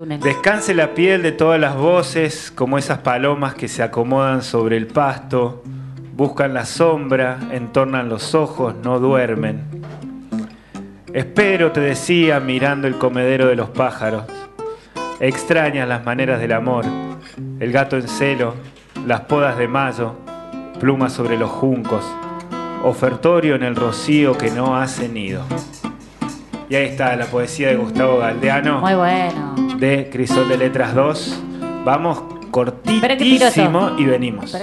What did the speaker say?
Descanse la piel de todas las voces, como esas palomas que se acomodan sobre el pasto, buscan la sombra, entornan los ojos, no duermen. Espero, te decía, mirando el comedero de los pájaros. Extrañas las maneras del amor, el gato en celo, las podas de mayo, plumas sobre los juncos, ofertorio en el rocío que no hace nido. Y ahí está la poesía de Gustavo Galdeano. Muy bueno. De Crisol de Letras 2. Vamos cortísimo y venimos.